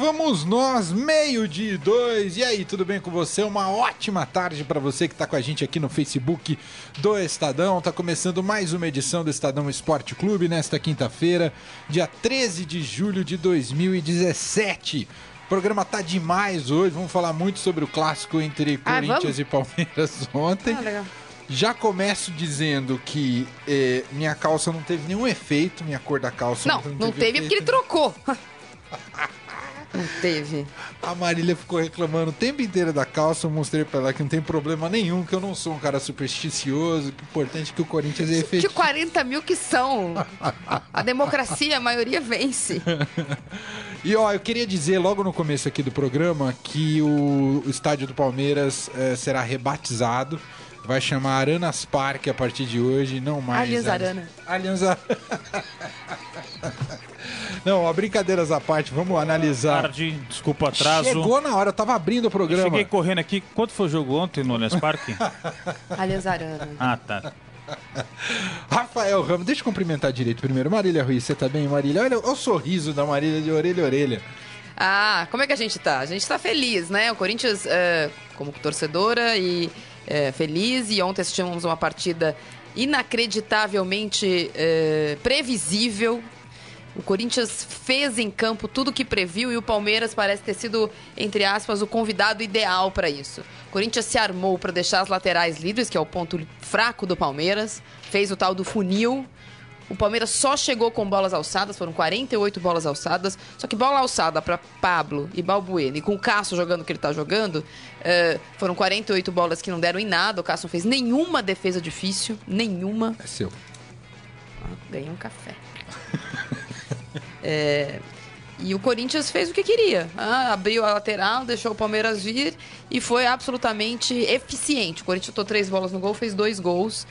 Vamos nós, meio-dia e dois. E aí, tudo bem com você? Uma ótima tarde para você que está com a gente aqui no Facebook do Estadão. Tá começando mais uma edição do Estadão Esporte Clube nesta quinta-feira, dia 13 de julho de 2017. O programa tá demais hoje. Vamos falar muito sobre o clássico entre Ah, Corinthians vamos? e Palmeiras ontem. Ah, legal. Já começo dizendo que eh, minha calça não teve nenhum efeito, minha cor da calça Não, não teve porque ele trocou. Não teve. A Marília ficou reclamando o tempo inteiro da calça. Eu mostrei pra ela que não tem problema nenhum, que eu não sou um cara supersticioso. Que o importante é que o Corinthians é De efetivo. 40 mil que são. A democracia, a maioria vence. E ó, eu queria dizer logo no começo aqui do programa que o, estádio do Palmeiras eh, será rebatizado. Vai chamar Aranas Parque a partir de hoje, não mais. Allianz Arana. Allianz Arana. Não, ó, brincadeiras à parte, vamos analisar. tarde, desculpa o atraso. Chegou na hora, eu tava abrindo o Eu programa. Cheguei correndo aqui. Quanto foi o jogo ontem no Allianz Parque? Allianz Arana. ah, tá. Rafael Ramos, deixa eu cumprimentar direito primeiro. Marília Ruiz, você tá bem, Marília? Olha o sorriso da Marília de orelha a orelha. Ah, como é que a gente tá? A gente tá feliz, né? O Corinthians, é, como torcedora, e é, feliz. E ontem assistimos uma partida inacreditavelmente é, previsível. O Corinthians fez em campo tudo o que previu e o Palmeiras parece ter sido, entre aspas, o convidado ideal para isso. O Corinthians se armou para deixar as laterais livres, que é o ponto fraco do Palmeiras, fez o tal do funil. O Palmeiras só chegou com bolas alçadas, foram 48 bolas alçadas. Só que bola alçada para Pablo e Balbuena, e com o Cássio jogando o que ele tá jogando, eh, foram 48 bolas que não deram em nada. O Cássio não fez nenhuma defesa difícil, nenhuma. É seu. Ganhei um café. É, e o Corinthians fez o que queria. Ah, abriu a lateral, deixou o Palmeiras vir e foi absolutamente eficiente. O Corinthians botou três bolas no gol, fez dois gols.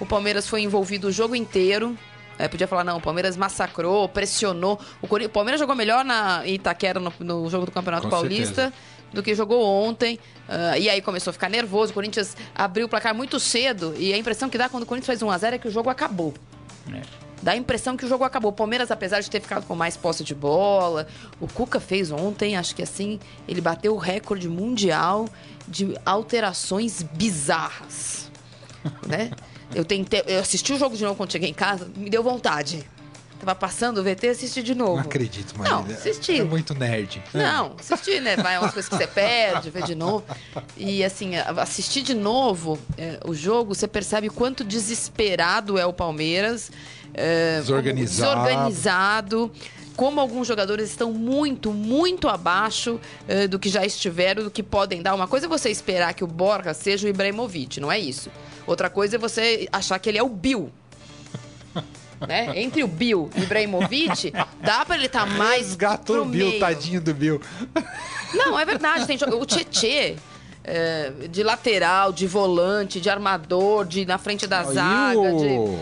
O Palmeiras foi envolvido o jogo inteiro. É, podia falar, não, o Palmeiras massacrou, pressionou. O, Cori- o Palmeiras jogou melhor na Itaquera no, no jogo do Campeonato Com Paulista certeza. do que jogou ontem. Ah, e aí começou a ficar nervoso. O Corinthians abriu o placar muito cedo. E a impressão que dá quando o Corinthians faz 1x0 é que o jogo acabou. Dá a impressão que o jogo acabou. O Palmeiras, apesar de ter ficado com mais posse de bola, o Cuca fez ontem, acho que assim, ele bateu o recorde mundial de alterações bizarras. né? Eu tentei, eu assisti o jogo de novo quando cheguei em casa, me deu vontade. Tava passando o VT, assisti de novo. Não acredito, Marília. Não, assisti. É muito nerd. Não, assistir, né? Vai umas coisas que você perde, vê de novo. E assim, assistir de novo é, o jogo, você percebe o quanto desesperado é o Palmeiras. É, Desorganizado. como desorganizado. Como alguns jogadores estão muito, muito abaixo é, do que já estiveram, do que podem dar. Uma coisa é você esperar que o Borja seja o Ibrahimovic, não é isso. Outra coisa é você achar que ele é o Bill. Né? Entre o Bill e o Ibrahimovic, dá pra ele estar mais Resgatou pro o Bill, meio. tadinho do Bill. Não, é verdade. Tem o Tietê, é, de lateral, de volante, de armador, de na frente da zaga, o- de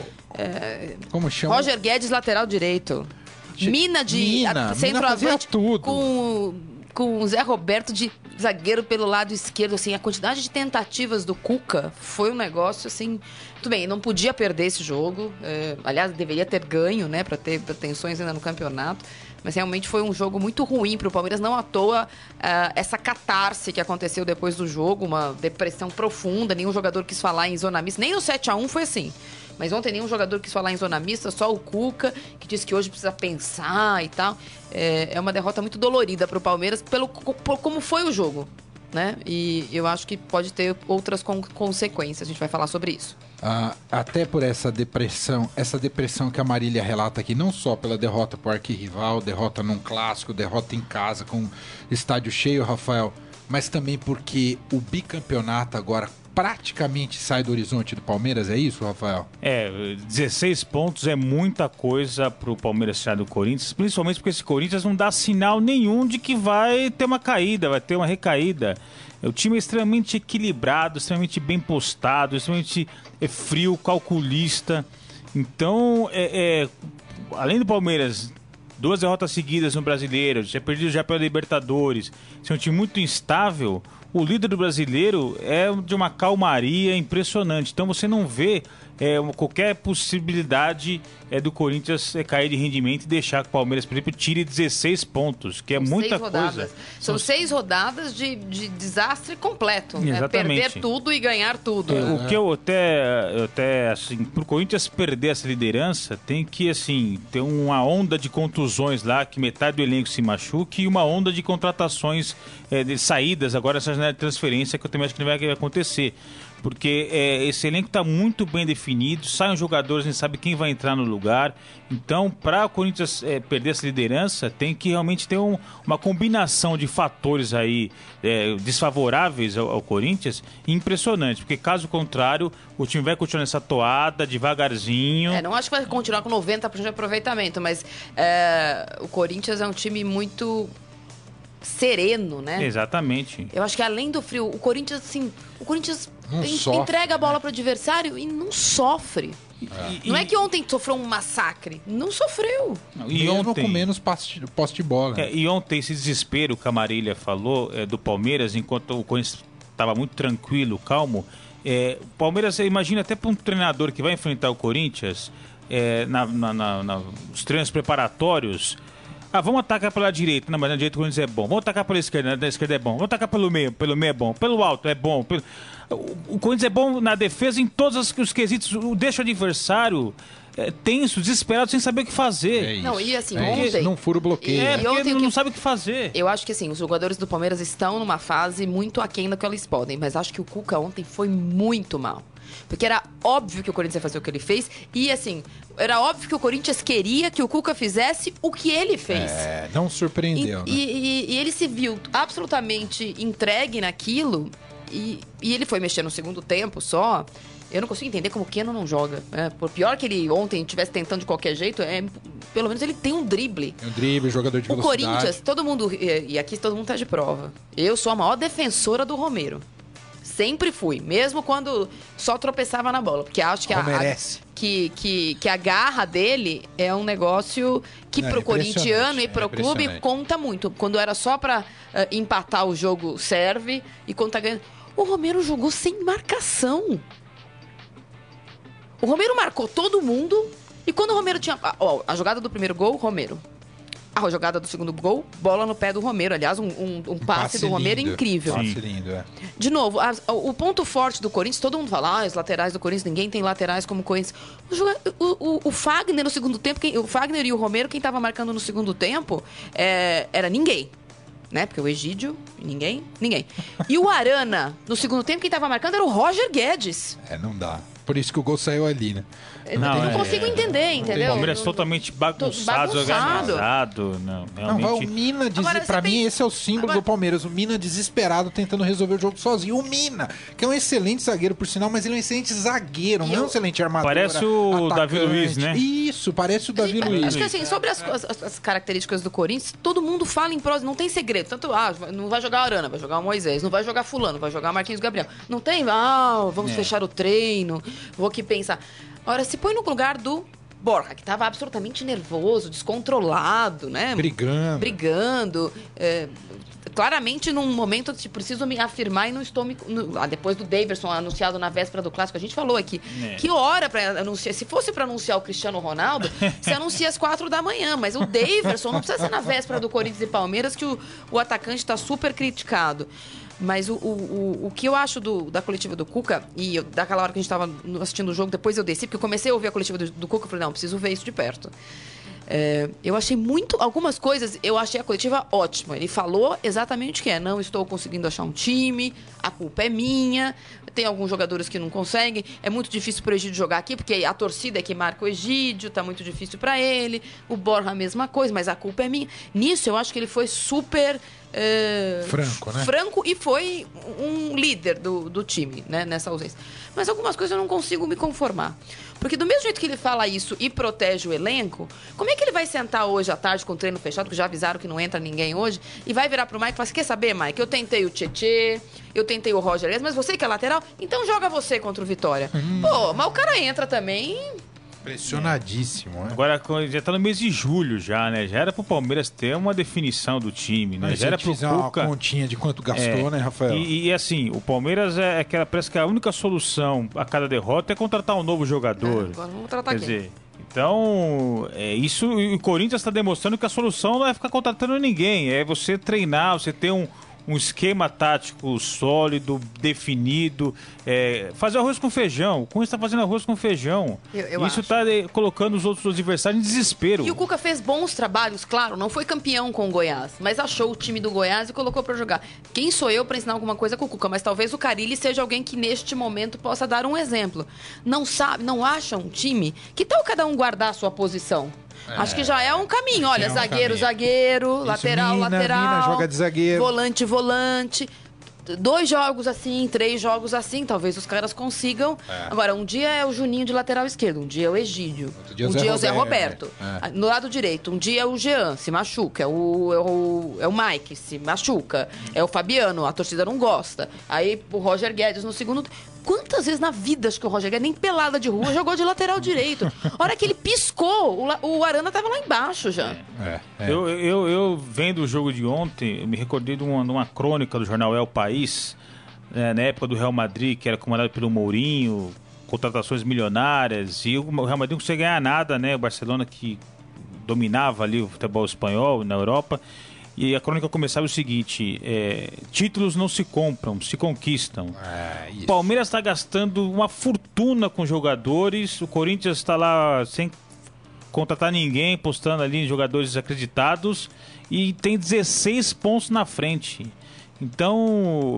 Como chama? Roger Guedes, lateral direito. Che- Mina de Mina, Mina centroavante tudo. com com o Zé Roberto de zagueiro pelo lado esquerdo, assim, a quantidade de tentativas do Cuca foi um negócio assim. Tudo bem, não podia perder esse jogo. é, aliás, deveria ter ganho, né, para ter pretensões ainda no campeonato. Mas realmente foi um jogo muito ruim para o Palmeiras. Não à toa ah, essa catarse que aconteceu depois do jogo, uma depressão profunda. Nenhum jogador quis falar em zona mista. Nem no 7 a 1 foi assim. Mas ontem nenhum jogador quis falar em zona mista, só o Cuca, que disse que hoje precisa pensar e tal. É, é uma derrota muito dolorida para o Palmeiras, pelo, por como foi o jogo. Né? E eu acho que pode ter outras con- consequências. A gente vai falar sobre isso. Ah, até por essa depressão, essa depressão que a Marília relata aqui, não só pela derrota pro arquirrival, derrota num clássico, derrota em casa com estádio cheio, Rafael, mas também porque o bicampeonato agora praticamente sai do horizonte do Palmeiras, é isso, Rafael? É, 16 pontos é muita coisa pro Palmeiras tirar do Corinthians, principalmente porque esse Corinthians não dá sinal nenhum de que vai ter uma caída, vai ter uma recaída. O time é extremamente equilibrado, extremamente bem postado, extremamente é, frio, calculista. Então, é, é, além do Palmeiras, duas derrotas seguidas no Brasileiro, já perdido já pela Libertadores, ser um time muito instável, o líder brasileiro é de uma calmaria impressionante. Então você não vê é, qualquer possibilidade é, do Corinthians é, cair de rendimento e deixar que o Palmeiras, por exemplo, tire 16 pontos, que é São muita seis rodadas. coisa. São seis rodadas de, de desastre completo. né? Exatamente. Perder tudo e ganhar tudo. É, O que eu até, eu até assim, pro Corinthians perder essa liderança, tem que, assim, ter uma onda de contusões lá, que metade do elenco se machuque, e uma onda de contratações, é, de saídas agora, essa janela de transferência, que eu também acho que não vai acontecer. Porque é, esse elenco está muito bem definido, saem jogadores, a gente sabe quem vai entrar no lugar. Então, para o Corinthians é, perder essa liderança, tem que realmente ter um- uma combinação de fatores aí é, desfavoráveis ao, ao Corinthians impressionante. Porque caso contrário, o time vai continuar nessa toada, devagarzinho. É, não acho que vai continuar com 90% de aproveitamento, mas é, o Corinthians é um time muito sereno, né? Exatamente. Eu acho que além do frio, o Corinthians, assim, o Corinthians en- sofre, entrega a bola pro adversário e não sofre. E- Não é que ontem sofreu um massacre. Não sofreu. E Mesmo ontem, com menos poste, poste de bola. É, e ontem esse desespero que a Marília falou é, do Palmeiras, enquanto o Corinthians estava muito tranquilo, calmo. É, o Palmeiras, imagina até para um treinador que vai enfrentar o Corinthians é, na, na- na- na- nos treinos preparatórios. Ah, vamos atacar pela direita. Não, mas na direita o Corinthians é bom. Vamos atacar pela esquerda. Na esquerda é bom. Vamos atacar pelo meio. Pelo meio é bom. Pelo alto é bom. Pelo... O, o Corinthians é bom na defesa em todos os, os quesitos. O, deixa o adversário é, tenso, desesperado, sem saber o que fazer. É. Não, e assim, É ontem- Não fura o bloqueio. É, E porque ontem o não, que- não sabe o que fazer. Eu acho que assim, os jogadores do Palmeiras estão numa fase muito aquém da que eles podem, mas acho que o Cuca ontem foi muito mal. Porque era óbvio que o Corinthians ia fazer o que ele fez e assim, era óbvio que o Corinthians queria que o Cuca fizesse o que ele fez. É, não E, surpreendeu, né? e- e- e ele se viu absolutamente entregue naquilo e, e ele foi mexer no segundo tempo só. Eu não consigo entender como o Keno não joga. né? Por pior que ele ontem estivesse tentando de qualquer jeito, é, pelo menos ele tem um drible. O drible, jogador de O velocidade. Corinthians, todo mundo, e e aqui todo mundo tá de prova. Eu sou a maior defensora do Romero. Sempre fui, mesmo quando só tropeçava na bola. Porque acho que a, a- que, que, que a garra dele é um negócio que Não, pro é corintiano e é pro clube impressionante. conta muito. Quando era só pra eh, empatar o jogo, serve. E quando tá ganhando. O Romero jogou sem marcação. O Romero marcou todo mundo. E quando o Romero tinha. Ó, a jogada do primeiro gol, Romero. A jogada do segundo gol, bola no pé do Romero. Aliás, um, um- um passe, do Romero lindo. incrível. Passe lindo, é. De novo, a- o ponto forte do Corinthians, todo mundo fala, ah, os laterais do Corinthians, ninguém tem laterais como o Corinthians. O, o- o- o Fagner no segundo tempo, quem- o Fagner e o Romero, quem tava marcando no segundo tempo, é, era ninguém. Né? Porque o Egídio, ninguém, ninguém. E o Arana, no segundo tempo, quem tava marcando era o Roger Guedes. É, não dá. Por isso que o gol saiu ali, né? Eu Não, não, é- consigo entender, entendeu? O Palmeiras Não- totalmente bagunçado, bagunçado. organizado. Não, Não, vai o realmente. Mina, diz, Agora, pra mim, tem- esse é o símbolo Agora- do Palmeiras. O Mina desesperado tentando resolver o jogo sozinho. O Mina, que é um excelente zagueiro, por sinal, mas ele é um excelente zagueiro, E não é um excelente armador. Parece o atacante. Davi Luiz, né? Isso, parece o Davi Acho Luiz. que assim, sobre as, as- as características do Corinthians, todo mundo fala em prosa, não tem segredo. Tanto, ah, não vai jogar Arana, vai jogar o Moisés, não vai jogar Fulano, vai jogar Marquinhos Gabriel. Não tem, ah, vamos É. fechar o treino, vou aqui pensar. Ora, se põe no lugar do Borja, que tava absolutamente nervoso, descontrolado, né? Brigando. brigando. é, claramente num momento de preciso me afirmar e não estou me. no- ah, depois do Daverson anunciado na véspera do clássico, a gente falou aqui. É. Que hora para anunciar? Se fosse para anunciar o Cristiano Ronaldo, se anuncia às quatro da manhã. Mas o Daverson não precisa ser na véspera do Corinthians e Palmeiras, que o, o atacante está super criticado. Mas o, o, o, o que eu acho do- da coletiva do Cuca, e eu- daquela hora que a gente estava assistindo o jogo, depois eu desci, porque eu comecei a ouvir a coletiva do, do Cuca, eu falei, não, preciso ver isso de perto. É, eu achei muito. Algumas coisas, eu achei a coletiva ótima. Ele falou exatamente o que é. Não estou conseguindo achar um time, a culpa é minha. Tem alguns jogadores que não conseguem. É muito difícil para o Egídio jogar aqui, porque a torcida é que marca o Egídio, tá muito difícil para ele. O Borja, a mesma coisa, mas a culpa é minha. Nisso, eu acho que ele foi super é, Franco, né? Franco e foi um líder do, do time, né, nessa ausência. Mas algumas coisas eu não consigo me conformar. Porque do mesmo jeito que ele fala isso e protege o elenco, como é que ele vai sentar hoje à tarde com o treino fechado, que já avisaram que não entra ninguém hoje, e vai virar pro Mike e falar assim, quer saber, Mike, eu tentei o Tietê, eu tentei o Roger mas você que é lateral, então joga você contra o Vitória. Hum. Pô, mas o cara entra também Pressionadíssimo, né? Agora já tá no mês de julho já, né? Já era pro Palmeiras ter uma definição do time, né? Mas já era pro fizer uma Cuca. continha de quanto gastou, É, né, Rafael? E, e, assim, o Palmeiras é aquela, parece que a única solução a cada derrota é contratar um novo jogador. É, agora vamos tratar Quer quem? dizer, então, é isso. E o Corinthians está demonstrando que a solução não é ficar contratando ninguém, é você treinar, você ter um, um esquema tático sólido, definido, é, fazer arroz com feijão. O Corinthians está fazendo arroz com feijão. Eu- eu isso está colocando os outros adversários em desespero. E o Cuca fez bons trabalhos, claro, não foi campeão com o Goiás, mas achou o time do Goiás e colocou pra jogar. Quem sou eu pra ensinar alguma coisa com o Cuca? Mas talvez o Carilli seja alguém que neste momento possa dar um exemplo. Não sabe, não acha um time? Que tal cada um guardar a sua posição? Acho que já é um caminho. Olha, é um zagueiro, caminho. zagueiro, lateral, mina, lateral. mina, joga de zagueiro. Volante, volante. Dois jogos assim, três jogos assim, talvez os caras consigam. Agora, um dia é o Juninho de lateral esquerdo, um dia é o Egídio, dia é um Zé dia é o Zé Roberto, Roberto. é. No lado direito, um dia é o Jean, se machuca. É o, é o, é o Mike, se machuca. É o Fabiano, a torcida não gosta. Aí o Roger Guedes no segundo. Quantas vezes na vida acho que o Roger Guedes, nem pelada de rua, jogou de lateral direito? A hora que ele piscou, o, Arana tava lá embaixo já. É, é. Eu, eu, eu vendo o jogo de ontem, eu me recordei de uma, de uma crônica do jornal El País, né, na época do Real Madrid, que era comandado pelo Mourinho, contratações milionárias, e o Real Madrid não conseguia ganhar nada, né? O Barcelona que dominava ali o futebol espanhol na Europa. E a crônica começava o seguinte: é, títulos não se compram, se conquistam. É, O. Palmeiras está gastando uma fortuna com jogadores, o Corinthians está lá sem contratar ninguém, postando ali em jogadores desacreditados e tem 16 pontos na frente. Então,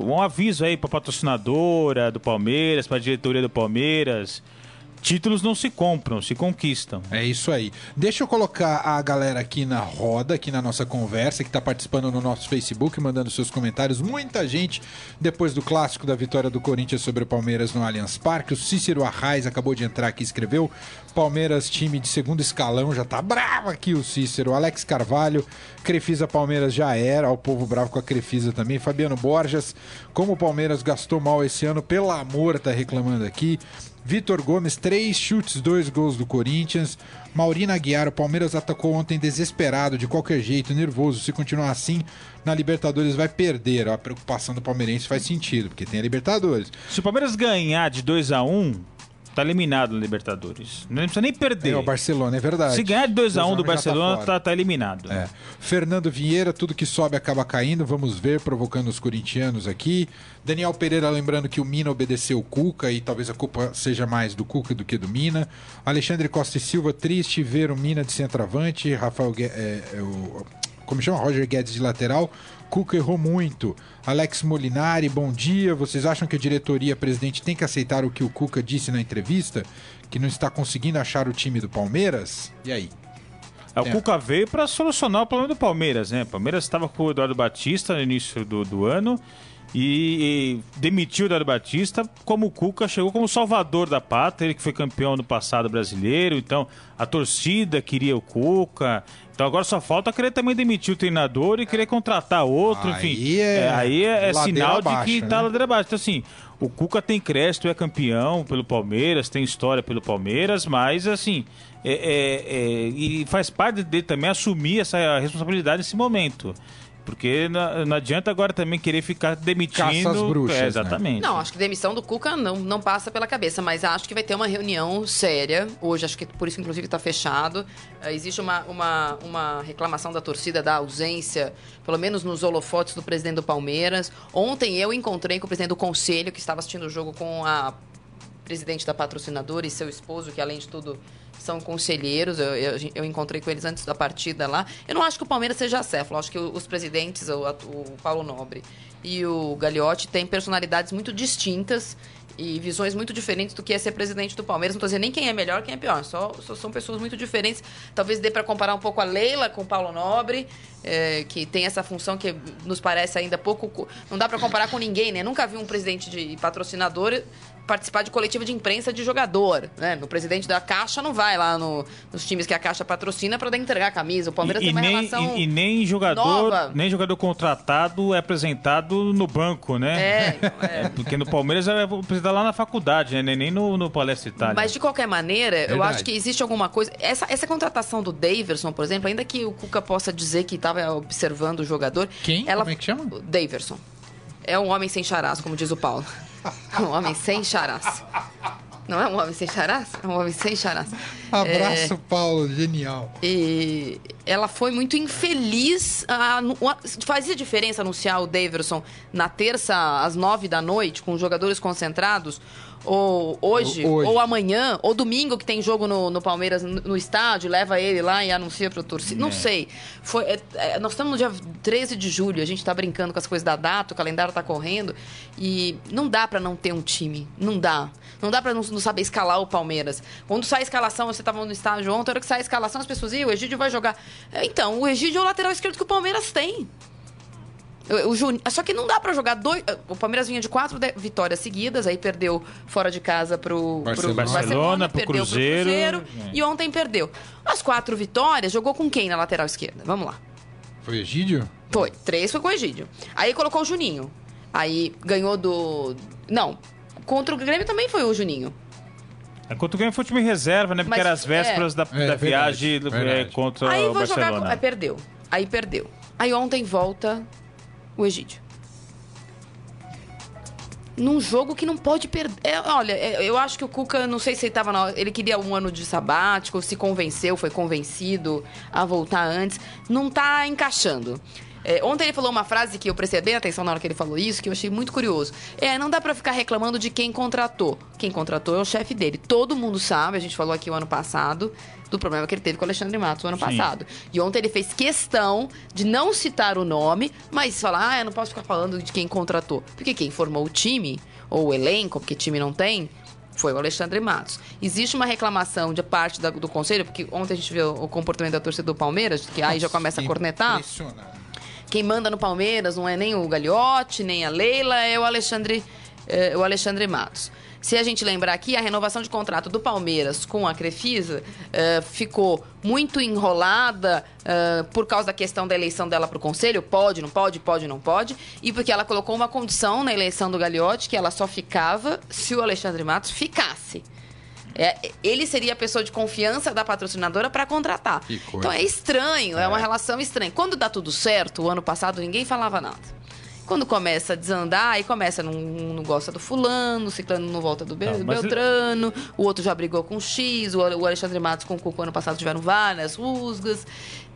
um aviso aí para patrocinadora do Palmeiras, para a diretoria do Palmeiras. Títulos não se compram, se conquistam. É isso aí. Deixa eu colocar a galera aqui na roda, aqui na nossa conversa, que está participando no nosso Facebook, mandando seus comentários. Muita gente, depois do clássico da vitória do Corinthians sobre o Palmeiras no Allianz Parque. O Cícero Arraes acabou de entrar aqui e escreveu. Palmeiras, time de segundo escalão, já tá bravo aqui o Cícero. Alex Carvalho, Crefisa Palmeiras já era, o povo bravo com a Crefisa também. Fabiano Borjas, como o Palmeiras gastou mal esse ano, pelo amor, tá reclamando aqui. Vitor Gomes, três chutes, dois gols do Corinthians. Maurina Aguiar, o Palmeiras atacou ontem desesperado, de qualquer jeito, nervoso. Se continuar assim, na Libertadores vai perder. A preocupação do palmeirense faz sentido, porque tem a Libertadores. Se o Palmeiras ganhar de 2 a 1 tá eliminado na Libertadores. Não precisa nem perder. É o Barcelona, é verdade. Se ganhar de 2 a 1 do tá Barcelona, fora. tá, tá eliminado. É. Fernando Vieira, tudo que sobe acaba caindo. Vamos ver, provocando os corintianos aqui. Daniel Pereira lembrando que o Mina obedeceu o Cuca e talvez a culpa seja mais do Cuca do que do Mina. Alexandre Costa e Silva, triste ver o Mina de centroavante. Rafael é, é o, como chama? Roger Guedes de lateral. Cuca errou muito. Alex Molinari, bom dia. Vocês acham que a diretoria, presidente, tem que aceitar o que o Cuca disse na entrevista? Que não está conseguindo achar o time do Palmeiras? E aí? É, O É. Cuca veio para solucionar o problema do Palmeiras, né? O Palmeiras estava com o Eduardo Batista no início do, do ano e, e demitiu o Eduardo Batista, como o Cuca chegou como salvador da pátria, ele que foi campeão no passado brasileiro, então a torcida queria o Cuca. Então agora só falta querer também demitir o treinador e querer contratar outro, Aí enfim. é aí é, é sinal de que tá né? ladeira abaixo. Então assim, o Cuca tem crédito, é campeão pelo Palmeiras, tem história pelo Palmeiras, mas assim, é, é- é- e faz parte dele também assumir essa responsabilidade nesse momento. Porque não, não adianta agora também querer ficar demitindo. Caça às bruxas, É, né? exatamente. Não, acho que demissão do Cuca não, não passa pela cabeça, mas acho que vai ter uma reunião séria. Hoje, acho que por isso, inclusive, está fechado. Eh, existe uma, uma, uma reclamação da torcida da ausência, pelo menos nos holofotes do presidente do Palmeiras. Ontem eu encontrei com o presidente do conselho, que estava assistindo o jogo com a presidente da patrocinadora e seu esposo, que além de tudo são conselheiros. Eu, eu, eu encontrei com eles antes da partida lá. Eu não acho que o Palmeiras seja acéfalo. Acho que os presidentes, o, o Paulo Nobre e o Gagliotti, têm personalidades muito distintas. e visões muito diferentes do que é ser presidente do Palmeiras. Não estou dizendo nem quem é melhor, quem é pior. Só, só são pessoas muito diferentes. Talvez dê para comparar um pouco a Leila com o Paulo Nobre, é, que tem essa função que nos parece ainda pouco. Não dá para comparar com ninguém, né? Nunca vi um presidente de patrocinador participar de coletiva de imprensa de jogador, né? No presidente da Caixa não vai lá no, nos times que a Caixa patrocina para entregar a camisa. O Palmeiras e, tem uma nem, relação e, e, nem jogador, nova. nem jogador contratado é apresentado no banco, né? É, é. Porque no Palmeiras é apresentado lá na faculdade, né? Nem no, no Palestra Itália. Mas de qualquer maneira, eu Verdade. acho que existe alguma coisa. Essa, essa contratação do Daverson, por exemplo, ainda que o Cuca possa dizer que estava observando o jogador. Quem? Ela... Como é que chama? O Daverson. É um homem sem charás, como diz o Paulo. um homem sem charás. Não é um homem sem charás? É um homem sem charás. Abraço, Paulo, genial. E ela foi muito infeliz. a- fazia diferença anunciar o Daverson na terça às nove da noite, com os jogadores concentrados? Ou hoje, hoje. ou amanhã, ou domingo que tem jogo no, no Palmeiras no, no estádio, leva ele lá e anuncia para o torcida. Não sei. Foi, é- é, nós estamos no dia 13 de julho, a gente está brincando com as coisas da data, o calendário está correndo. E não dá para não ter um time. Não dá. Não dá para não, não saber escalar o Palmeiras. Quando sai a escalação, você estava no estádio ontem, a hora que sai a escalação, as pessoas, Ih, o Egídio vai jogar. É, Então, o Egídio é o lateral esquerdo que o Palmeiras tem. O, o Juni- Só que não dá pra jogar dois. O Palmeiras vinha de quatro de- vitórias seguidas, aí perdeu fora de casa pro pro Barcelona. Barcelona, pro perdeu Cruzeiro. Cruzeiro É. e ontem perdeu. As quatro vitórias, jogou com quem na lateral esquerda? Vamos lá. Foi Egídio? Foi. Três foi com o Egídio. Aí colocou o Juninho. Aí ganhou do. Não. Contra o Grêmio também foi o Juninho. Enquanto o Grêmio foi time reserva, né? Porque Mas, era as vésperas da, É, da viagem é, verdade. contra Aí o vou jogar. Barcelona. com- Aí perdeu. Aí perdeu. Aí ontem volta o Egídio. Num jogo que não pode perder. É, olha, é, eu acho que o Cuca, não sei se ele tava na. Ele queria um ano de sabático, se convenceu, foi convencido a voltar antes. Não tá encaixando. É, ontem ele falou uma frase que eu prestei bem atenção na hora que ele falou isso, que eu achei muito curioso. É, não dá pra ficar reclamando de quem contratou. Quem contratou é o chefe dele. Todo mundo sabe, a gente falou aqui o ano passado, do problema que ele teve com o Alexandre Matos o ano Sim. passado. E ontem ele fez questão de não citar o nome, mas falar, ah, eu não posso ficar falando de quem contratou. Porque quem formou o time, ou o elenco, porque time não tem, foi o Alexandre Matos. Existe uma reclamação de parte da- do conselho, porque ontem a gente viu o comportamento da torcida do Palmeiras, que aí já começa a cornetar. Impressionante. Quem manda no Palmeiras não é nem o Gagliotti, nem a Leila, é o Alexandre, é, o Alexandre Matos. Se a gente lembrar aqui, a renovação de contrato do Palmeiras com a Crefisa eh, ficou muito enrolada eh, por causa da questão da eleição dela para o conselho. Pode, não pode, pode, não pode. E porque ela colocou uma condição na eleição do Gagliotti que ela só ficava se o Alexandre Matos ficasse. É, ele seria a pessoa de confiança da patrocinadora para contratar. Então é estranho, é. uma relação estranha. Quando dá tudo certo, o ano passado ninguém falava nada. Quando começa a desandar, aí começa, não, não gosta do fulano, o ciclano não volta do Be- Não, mas- Beltrano, o outro já brigou com o X, o, o Alexandre Matos com o Cuco ano passado tiveram várias rusgas.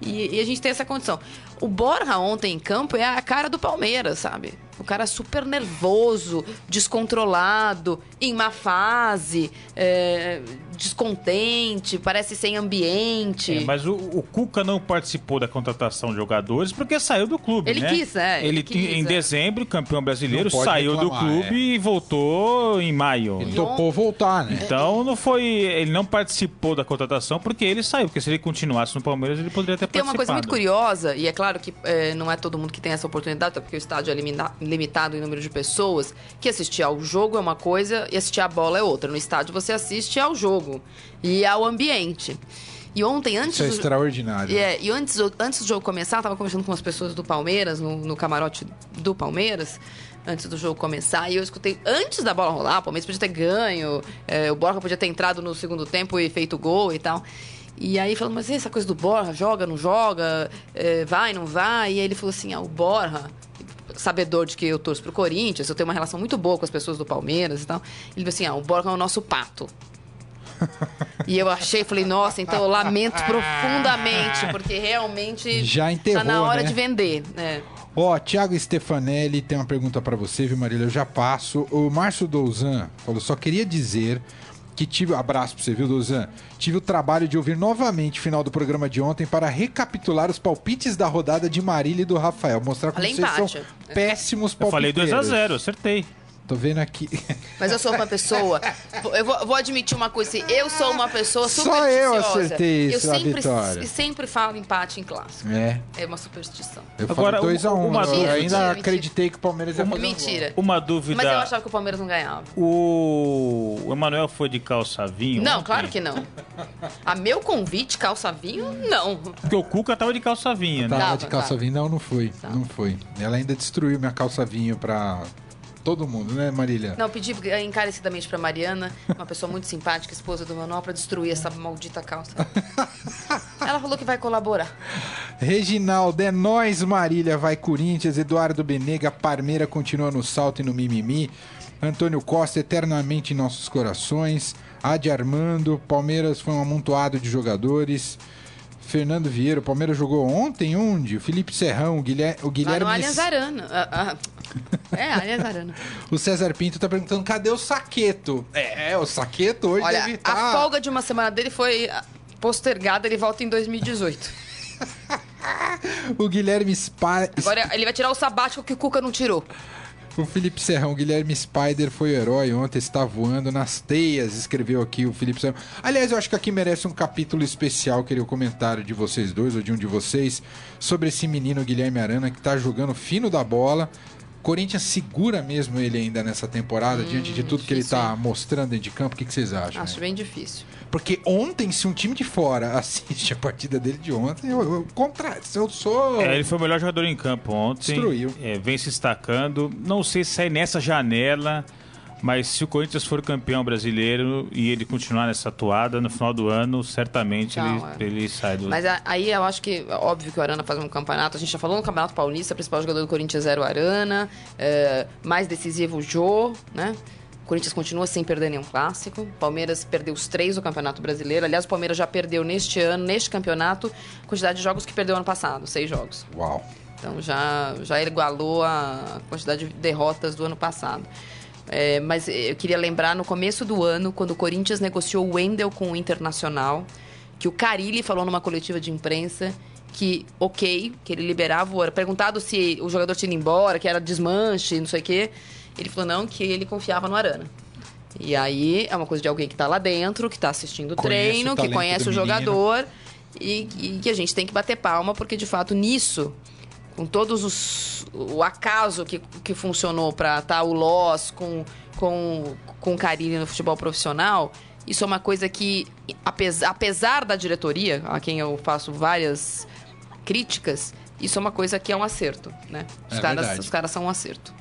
E, e a gente tem essa condição. O Borja ontem em campo é a cara do Palmeiras, sabe? O cara super nervoso, descontrolado, em má fase, é, descontente, parece sem ambiente. É, mas o, o Cuca não participou da contratação de jogadores porque saiu do clube, Ele né? quis, é, ele Ele, quis, em é. dezembro, campeão brasileiro, saiu do reclamar, clube e voltou em maio. Ele topou voltar, né? Então não foi, ele não participou da contratação porque ele saiu, porque se ele continuasse no Palmeiras ele poderia ter Tem uma coisa muito participado. curiosa, e é claro que é, não é todo mundo que tem essa oportunidade, até porque o estádio é limita- limitado em número de pessoas, que assistir ao jogo é uma coisa e assistir a bola é outra. No estádio você assiste ao jogo e ao ambiente. E ontem, antes Isso é do- extraordinário. E, é, e antes, antes do jogo começar, eu tava conversando com as pessoas do Palmeiras, no, no camarote do Palmeiras, antes do jogo começar, e eu escutei, antes da bola rolar, o Palmeiras podia ter ganho, é, o Borja podia ter entrado no segundo tempo e feito gol e tal. E aí falando, mas e essa coisa do Borja, joga, não joga, é, vai, não vai? E aí ele falou assim, ah, o Borja, sabedor de que eu torço pro Corinthians, eu tenho uma relação muito boa com as pessoas do Palmeiras e tal. Ele falou assim, ah, o Borja é o nosso pato. E eu achei, falei, nossa, então eu lamento profundamente, porque realmente Já tá enterrou, na hora né? de vender. né? Ó, Thiago Stefanelli tem uma pergunta pra você, viu, Marília? Eu já passo. O Márcio Douzan falou: só queria dizer que tive. Abraço pra você, viu, Douzan? Tive o trabalho de ouvir novamente o final do programa de ontem para recapitular os palpites da rodada de Marília e do Rafael. Mostrar como vocês são péssimos Eu falei palpiteiros. 2x0, acertei. Tô vendo aqui. Mas eu sou uma pessoa. Eu vou, vou admitir uma coisa assim. Eu sou uma pessoa Só supersticiosa. eu acertei isso, Eu a sempre, Vitória. sempre falo empate em clássico. É. É uma superstição. Eu Agora, falei 2x1. uma Um, eu dúvida. ainda Mentira, acreditei que o Palmeiras ia fazer um. Mentira. Uma dúvida. Mas eu achava que o Palmeiras não ganhava. O, o Emanuel foi de calça vinho? Não, ontem? claro que não. A meu convite, calça vinho, não. Porque o Cuca tava de calça vinha, né? Tava Tava, de calça tava. vinho. Não, não foi. Não foi. Ela ainda destruiu minha calça vinho pra todo mundo, né, Marília? Não, pedi encarecidamente pra Mariana, uma pessoa muito simpática, esposa do Manuel, pra destruir essa maldita calça. Ela falou que vai colaborar. Reginaldo, é nóis, Marília, vai Corinthians, Eduardo Benega, Parmeira continua no salto e no mimimi, Antônio Costa eternamente em nossos corações, Adi Armando, Palmeiras foi um amontoado de jogadores, Fernando Vieira, o Palmeiras jogou ontem, onde? O Felipe Serrão, o Guilherme... O Lá Guilherme no Allianz Arana. Ah, ah. É, Allianz Arana. O César Pinto tá perguntando, cadê o Saqueto? É, o Saqueto hoje Olha, deve tá estar... a folga de uma semana dele foi postergada, ele volta em 2018. O Guilherme Spa... Agora ele vai tirar o sabático que o Cuca não tirou. O Felipe Serrão, Guilherme Spider foi o herói ontem, está voando nas teias, escreveu aqui o Felipe Serrão. Aliás, eu acho que aqui merece um capítulo especial, queria o comentário de vocês dois, ou de um de vocês, sobre esse menino Guilherme Arana, que tá jogando fino da bola. Corinthians segura mesmo ele ainda nessa temporada, diante de tudo que ele Hum, difícil, tá mostrando dentro de campo. O que, que vocês acham? Acho bem difícil. Porque ontem, se um time de fora assiste a partida dele de ontem, eu, eu, contra... eu sou... É, ele foi o melhor jogador em campo ontem. Destruiu. É, vem se destacando. Não sei se sai nessa janela, mas se o Corinthians for campeão brasileiro e ele continuar nessa atuada, no final do ano, certamente Não, ele, é. ele sai do. Mas a- aí eu acho que, óbvio que o Arana faz um campeonato. A gente já falou no Campeonato Paulista, o principal jogador do Corinthians era o Arana. é, mais decisivo o Jô, né? O Corinthians continua sem perder nenhum clássico. O Palmeiras perdeu os três do Campeonato Brasileiro. Aliás, o Palmeiras já perdeu neste ano, neste campeonato, a quantidade de jogos que perdeu ano passado, seis jogos. Uau. Então já, já igualou a quantidade de derrotas do ano passado. É, mas eu queria lembrar no começo do ano, quando o Corinthians negociou o Wendel com o Internacional, que o Carilli falou numa coletiva de imprensa que, ok, que ele liberava o Arana. Perguntado se o jogador tinha ido embora, que era desmanche, não sei o quê. Ele falou não, que ele confiava no Arana. E aí é uma coisa de alguém que tá lá dentro, que tá assistindo o treino, que conhece o menino. jogador e, e que a gente tem que bater palma, porque de fato nisso, com todos os. o acaso que, que funcionou para estar o Loss com, com, com o Carilli no futebol profissional, isso é uma coisa que, apesar, apesar da diretoria, a quem eu faço várias críticas, isso é uma coisa que é um acerto, né? Os, É caras, verdade. os caras são um acerto.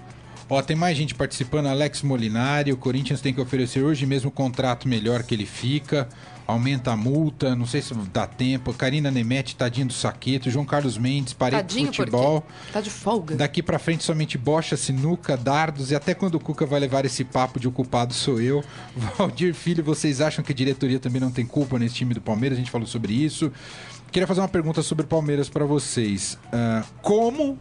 Ó, tem mais gente participando. Alex Molinari, o Corinthians tem que oferecer hoje mesmo contrato melhor que ele fica. Aumenta a multa, não sei se dá tempo. Karina Nemete, tadinho do Saqueto. João Carlos Mendes, parede de Tadinho, por futebol. Tá de folga. Daqui pra frente somente bocha, sinuca, dardos e até quando o Cuca vai levar esse papo de o culpado sou eu. Valdir Filho, vocês acham que a diretoria também não tem culpa nesse time do Palmeiras? A gente falou sobre isso. Queria fazer uma pergunta sobre o Palmeiras pra vocês. Ah, como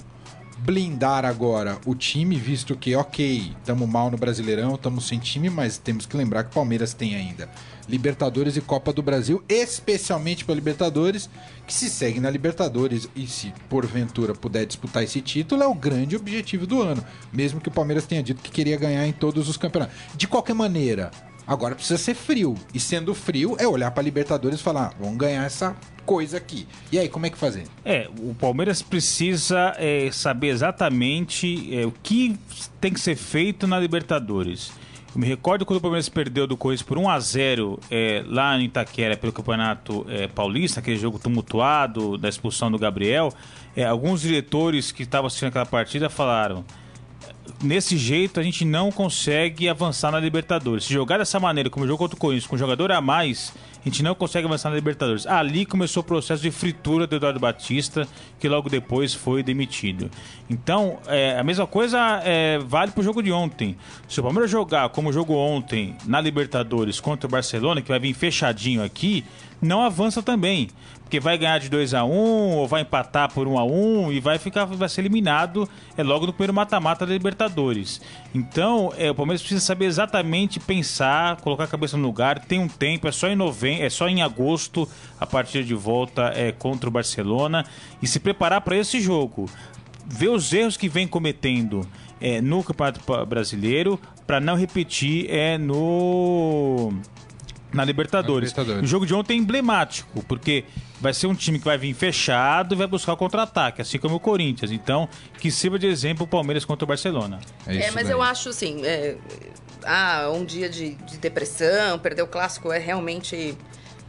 blindar agora o time, visto que, ok, estamos mal no Brasileirão, estamos sem time, mas temos que lembrar que o Palmeiras tem ainda Libertadores e Copa do Brasil, especialmente para Libertadores, que se segue na Libertadores e se porventura puder disputar esse título, é o grande objetivo do ano, mesmo que o Palmeiras tenha dito que queria ganhar em todos os campeonatos. De qualquer maneira, agora precisa ser frio, e sendo frio é olhar para Libertadores e falar, vamos ganhar essa coisa aqui. E aí, como é que fazer? É, o Palmeiras precisa é, saber exatamente é, o que tem que ser feito na Libertadores. Eu me recordo quando o Palmeiras perdeu do Corinthians por 1 a 0 é, lá em Itaquera pelo Campeonato é, Paulista, aquele jogo tumultuado da expulsão do Gabriel. É, alguns diretores que estavam assistindo aquela partida falaram: nesse jeito a gente não consegue avançar na Libertadores. Se jogar dessa maneira, como jogou contra o Corinthians, com um jogador a mais, a gente não consegue avançar na Libertadores. Ali começou o processo de fritura do Eduardo Batista, que logo depois foi demitido. Então, é, a mesma coisa é, vale pro jogo de ontem. Se o Palmeiras jogar como jogou ontem na Libertadores contra o Barcelona, que vai vir fechadinho aqui, não avança também. Porque vai ganhar de 2 a 1 ou vai empatar por 1 a 1 e vai ficar vai ser eliminado é logo no primeiro mata-mata da Libertadores. Então, é, o Palmeiras precisa saber exatamente pensar, colocar a cabeça no lugar, tem um tempo, é só em novembro, é só em agosto a partida de volta é contra o Barcelona e se preparar para esse jogo ver os erros que vem cometendo é, no Campeonato Brasileiro para não repetir é no na Libertadores. Na Libertadores. O jogo de ontem é emblemático, porque vai ser um time que vai vir fechado e vai buscar o contra-ataque, assim como o Corinthians. Então, que sirva de exemplo o Palmeiras contra o Barcelona. É, isso mas daí. eu acho assim, é, ah, um dia de, de depressão, perder o clássico é realmente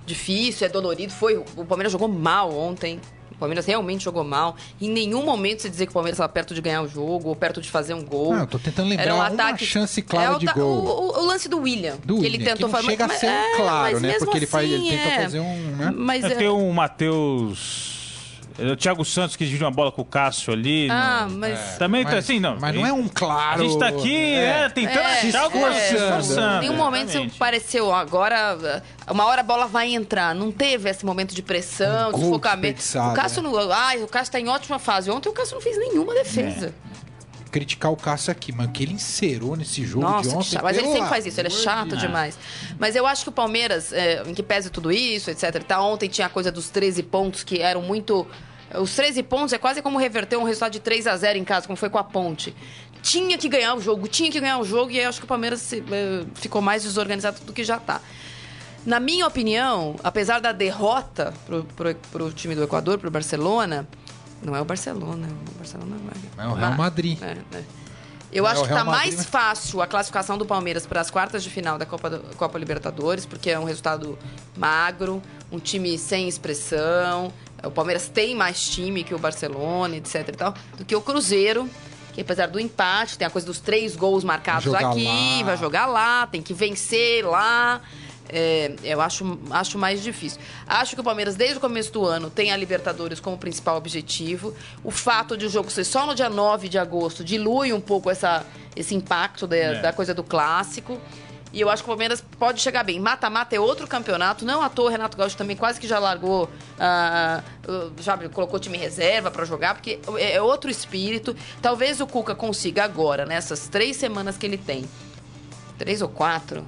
difícil, é dolorido. Foi, o Palmeiras jogou mal ontem. O Palmeiras realmente jogou mal. Em nenhum momento se dizer que o Palmeiras estava perto de ganhar o jogo ou perto de fazer um gol. Não, eu tô tentando lembrar Era um uma ataque- chance clara É o de gol. O, o- o lance do William, Do que ele William, tentou que fazer. chega a mas- ser um é, claro, mas né? mesmo Porque ele faz- ele assim, tenta é. fazer um, né? Mas É é- porque o Matheus. É O Thiago Santos que dividiu uma bola com o Cássio ali. Ah, no- mas. Também tá Mas- assim, não. Mas não é um claro. A gente tá aqui, é, tentando É, achar alguma é, coisa. Em nenhum momento exatamente. pareceu, agora, uma hora a bola vai entrar. Não teve esse momento de pressão, Um de gol focamento. desperdiçado, O Cássio, não, ah, o Cássio tá em ótima fase. Ontem o Cássio não fez nenhuma defesa. Criticar o Cássio aqui, mano, que ele encerou nesse jogo de Nossa, que ontem. Mas ele sempre faz isso, ele é chato de- demais. Mas eu acho que o Palmeiras, é, em que pese tudo isso, etc. tal, ontem tinha a coisa dos 13 pontos que eram muito. Os 13 pontos é quase como reverter um resultado de 3 a 0 em casa, como foi com a Ponte. Tinha que ganhar o jogo, tinha que ganhar o jogo, e eu acho que o Palmeiras se- eh, ficou mais desorganizado do que já tá. Na minha opinião, apesar da derrota pro, pro time do Equador, pro Barcelona, não é o Barcelona, o Barcelona vai. É o Real Madrid. É, é. Eu é acho o que tá Madrid, mais né? fácil a classificação do Palmeiras para as quartas de final da Copa, do- Copa Libertadores, porque é um resultado magro, um time sem expressão. O Palmeiras tem mais time que o Barcelona, etc e tal, do que o Cruzeiro, que apesar do empate, tem a coisa dos três gols marcados Vai aqui, lá. vai jogar lá, tem que vencer lá. É, eu acho, acho mais difícil. Acho que o Palmeiras, desde o começo do ano, tem a Libertadores como principal objetivo. O fato de o jogo ser só no dia 9 de agosto dilui um pouco essa, esse impacto da, É. da coisa do clássico. E eu acho que o Palmeiras pode chegar bem. Mata-mata é outro campeonato. Não à toa, o Renato Gaúcho também quase que já largou, ah, já colocou time reserva para jogar, porque é é outro espírito. Talvez o Cuca consiga agora, nessas três semanas que ele tem, três ou quatro?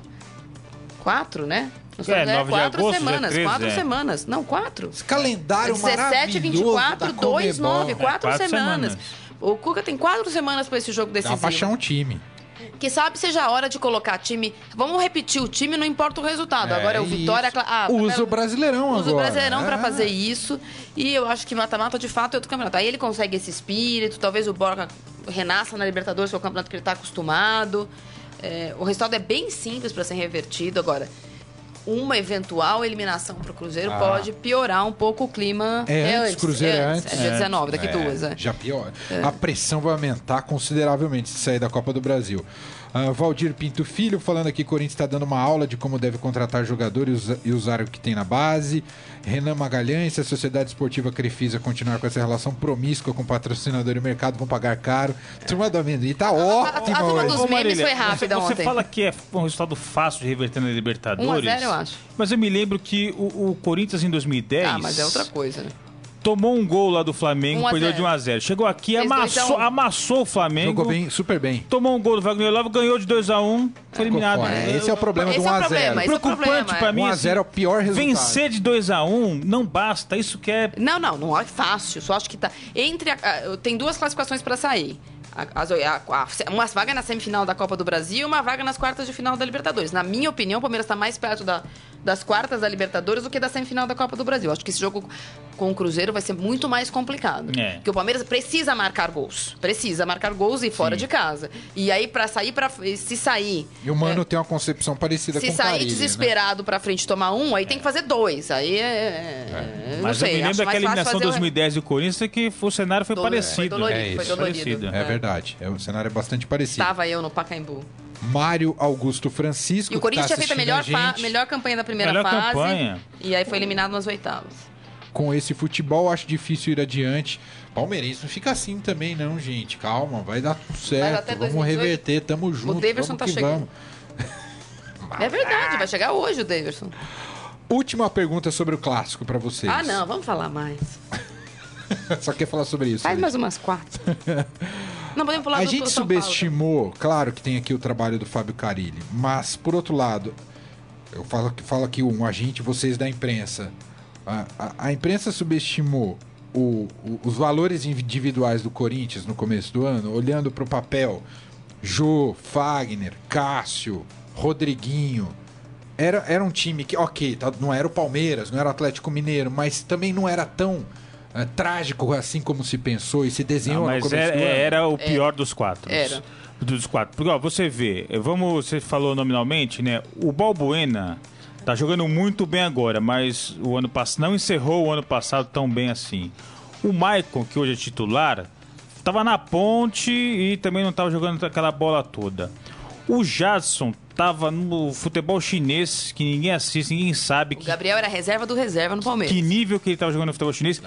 Quatro, né? Não sei, É, de quatro agosto, semanas. 13, quatro é. semanas. Não, quatro. Esse calendário 17, maravilhoso 24, da 2, Comebol. 9, quatro, quatro semanas. semanas. O Cuca tem quatro semanas para esse jogo Dá pra decisivo. achar um time. Que sabe seja a hora de colocar time. Vamos repetir o time, não importa o resultado. É agora é o Vitória. Ah, Usa o Brasileirão Usa o agora. Brasileirão pra É. fazer isso. E eu acho que mata-mata de fato é outro campeonato. Aí ele consegue esse espírito. Talvez o Borja renasça na Libertadores, que é o campeonato que ele tá acostumado. É, o resultado é bem simples para ser revertido. Agora, uma eventual eliminação pro Cruzeiro Ah. pode piorar um pouco o clima. É antes, Cruzeiro é antes. É dia É. 19, daqui É, duas. É. Já pior. A pressão vai aumentar consideravelmente se sair da Copa do Brasil. Ah, Valdir Pinto Filho falando aqui: Corinthians está dando uma aula de como deve contratar jogadores e usa- e usar o que tem na base. Renan Magalhães, se a Sociedade Esportiva Crefisa continuar com essa relação promíscua com patrocinador e mercado, vão pagar caro. Turma do amendoim tá ótima a turma hoje. dos memes Marília, foi rápida você, você fala que é um resultado fácil de reverter na Libertadores. 1 a 0 eu acho. Mas eu me lembro que o, o Corinthians em 2010 Ah, mas é outra coisa, né? Tomou um gol lá do Flamengo, 1 a perdeu 0. de 1 a 0. Chegou aqui, Fez 2 a amassou, 1. amassou o Flamengo. Jogou bem, super bem. Tomou um gol do Wagner Love, ganhou de 2 a 1, foi eliminado. É, esse é o problema Esse do é o 1 a 0 problema, esse é o Preocupante problema, pra é. mim. 1 a assim, 0 é o pior resultado. Vencer de 2 a 1 não basta, isso que é Não, não, não é fácil. Só acho que tá. Entre. a- tem duas classificações pra sair. As- a- a- uma vaga na semifinal da Copa do Brasil e uma vaga nas quartas de final da Libertadores. Na minha opinião, o Palmeiras está mais perto da- das quartas da Libertadores do que da semifinal da Copa do Brasil. Acho que esse jogo com o Cruzeiro vai ser muito mais complicado. É. Porque o Palmeiras precisa marcar gols. Precisa marcar gols e fora Sim. de casa. E aí, pra sair, pra, se sair. E o Mano tem uma concepção parecida Se com o sair Carille, né? desesperado pra frente e tomar um, aí tem que fazer dois. Aí é. é, não Mas sei, eu me lembro daquela eliminação o- 2010 do Corinthians que o cenário foi parecido. foi dolorido, É foi dolorido. É verdade. É, o cenário é bastante parecido. Tava eu no Pacaembu. Mário Augusto Francisco. E o Corinthians tá tinha feito a melhor, gente. melhor campanha da primeira Melhor fase. campanha. E aí foi eliminado nas oitavas. Com esse futebol, acho difícil ir adiante. Palmeirense não fica assim também, não, gente. Calma, vai dar tudo certo. Vamos 2018. reverter, tamo junto. Daverson vamos tá chegando. É verdade, vai chegar hoje o Davidson. Última pergunta sobre o clássico pra vocês. Ah, não, vamos falar mais. Só quer falar sobre isso. Faz né? mais umas quatro. Não podemos pular A do gente São Paulo. subestimou, claro que tem aqui o trabalho do Fábio Carilli, mas por outro lado, eu falo, falo aqui um agente, vocês da imprensa. A, a- a imprensa subestimou o- o- os valores individuais do Corinthians no começo do ano, olhando para o papel, Jô, Fagner, Cássio, Rodriguinho, era, era um time que, ok, tá- não era o Palmeiras, não era o Atlético Mineiro, mas também não era tão eh, trágico assim como se pensou e se Não, desenhou no mas começo era, do ano. era o pior dos quatro. Era. Dos quatro. Porque, ó, você vê, eh, vamos, você falou nominalmente, né? O Balbuena tá jogando muito bem agora, mas o ano passado não encerrou o ano passado tão bem assim. O Maicon, que hoje é titular, tava na ponte e também não tava jogando aquela bola toda. O Jadson tava no futebol chinês, que ninguém assiste, ninguém sabe O que Gabriel era reserva do reserva no Palmeiras. que nível que ele tava jogando no futebol chinês.